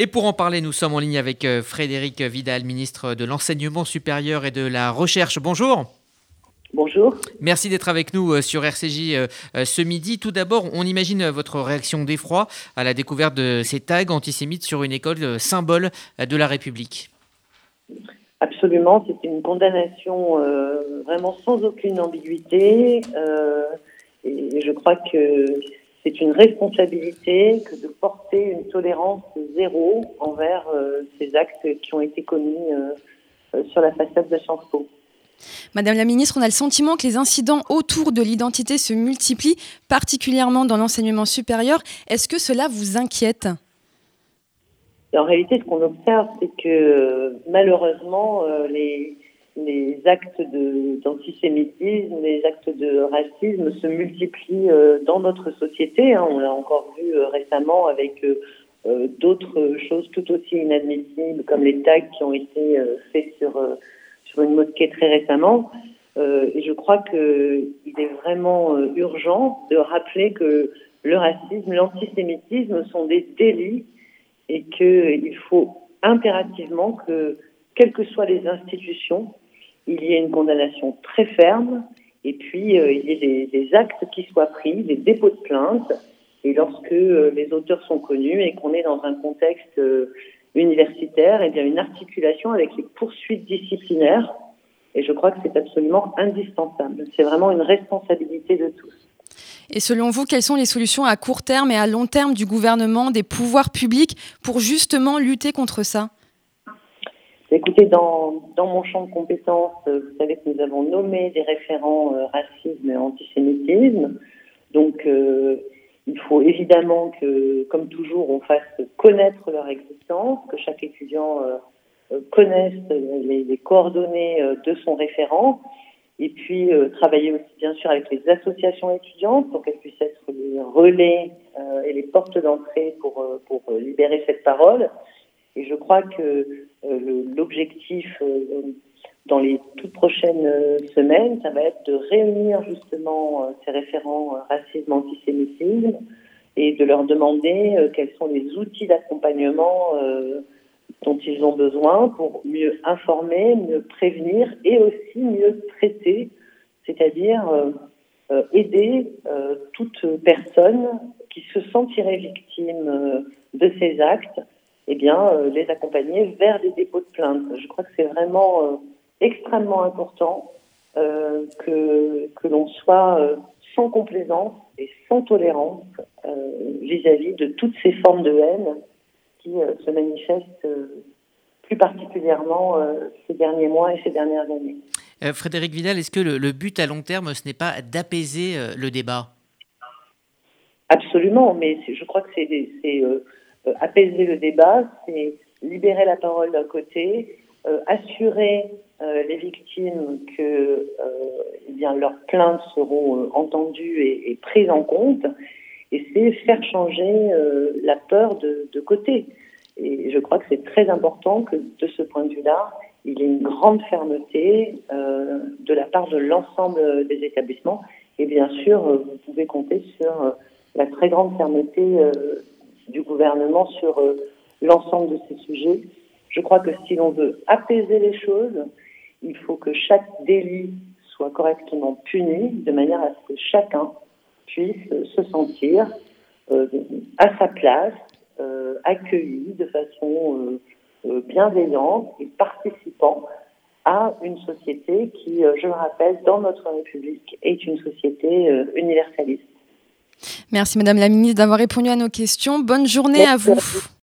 Et pour en parler, nous sommes en ligne avec euh, Frédéric Vidal, ministre de l'Enseignement supérieur et de la Recherche. Bonjour. Bonjour. Merci d'être avec nous euh, sur RCJ euh, ce midi. Tout d'abord, on imagine votre réaction d'effroi à la découverte de ces tags antisémites sur une école symbole de la République. Absolument, c'est une condamnation vraiment sans aucune ambiguïté. et je crois que c'est une responsabilité que de porter une tolérance zéro envers euh, ces actes qui ont été commis euh, euh, sur la façade de Sciences Po. Madame la ministre, on a le sentiment que les incidents autour de l'identité se multiplient, particulièrement dans l'enseignement supérieur. Est-ce que cela vous inquiète? En réalité, ce qu'on observe, c'est que malheureusement, les, les actes d'antisémitisme, les actes de racisme se multiplient euh, dans notre société. Hein. On l'a encore vu euh, récemment avec euh, d'autres choses tout aussi inadmissibles, comme les tags qui ont été faits sur, sur une mosquée très récemment. et je crois qu'il est vraiment urgent de rappeler que le racisme, l'antisémitisme sont des délits et qu'il faut impérativement que, quelles que soient les institutions, il y ait une condamnation très ferme et puis euh, il y ait des, actes qui soient pris, des dépôts de plainte. Et lorsque euh, les auteurs sont connus et qu'on est dans un contexte euh, universitaire, eh bien une articulation avec les poursuites disciplinaires. Et je crois que c'est absolument indispensable. C'est vraiment une responsabilité de tous. Et selon vous, quelles sont les solutions à court terme et à long terme du gouvernement, des pouvoirs publics pour justement lutter contre ça? Écoutez, dans, mon champ de compétences, euh, vous savez que nous avons nommé des référents euh, racisme et antisémitisme. Donc, euh, il faut évidemment que, comme toujours, on fasse connaître leur existence, que chaque étudiant connaisse les, coordonnées de son référent, et puis travailler aussi bien sûr avec les associations étudiantes pour qu'elles puissent être les relais et les portes d'entrée pour, libérer cette parole. Et je crois que l'objectif euh, dans les toutes prochaines euh, semaines, ça va être de réunir justement ces référents racisme, antisémitisme et de leur demander quels sont les outils d'accompagnement dont ils ont besoin pour mieux informer, mieux prévenir et aussi mieux traiter, c'est-à-dire aider toute personne qui se sentirait victime de ces actes eh bien, euh, les accompagner vers des dépôts de plainte. Je crois que c'est vraiment euh, extrêmement important euh, que, que l'on soit sans complaisance et sans tolérance vis-à-vis de toutes ces formes de haine qui se manifestent plus particulièrement ces derniers mois et ces dernières années. Frédéric Vidal, est-ce que le, le, but à long terme, ce n'est pas d'apaiser le débat? Absolument, mais je crois que c'est apaiser le débat, c'est libérer la parole d'un côté, euh, assurer euh, les victimes que eh bien, leurs plaintes seront entendues et, prises en compte, et c'est faire changer la peur de, côté. Et je crois que c'est très important que de ce point de vue-là, il y ait une grande fermeté de la part de l'ensemble des établissements. Et bien sûr, vous pouvez compter sur la très grande fermeté du sur euh, l'ensemble de ces sujets. Je crois que si l'on veut apaiser les choses, il faut que chaque délit soit correctement puni de manière à ce que chacun puisse se sentir euh, à sa place, euh, accueilli de façon bienveillante et participant à une société qui, je le rappelle, dans notre République est une société universaliste. Merci Madame la Ministre d'avoir répondu à nos questions. Bonne journée à vous.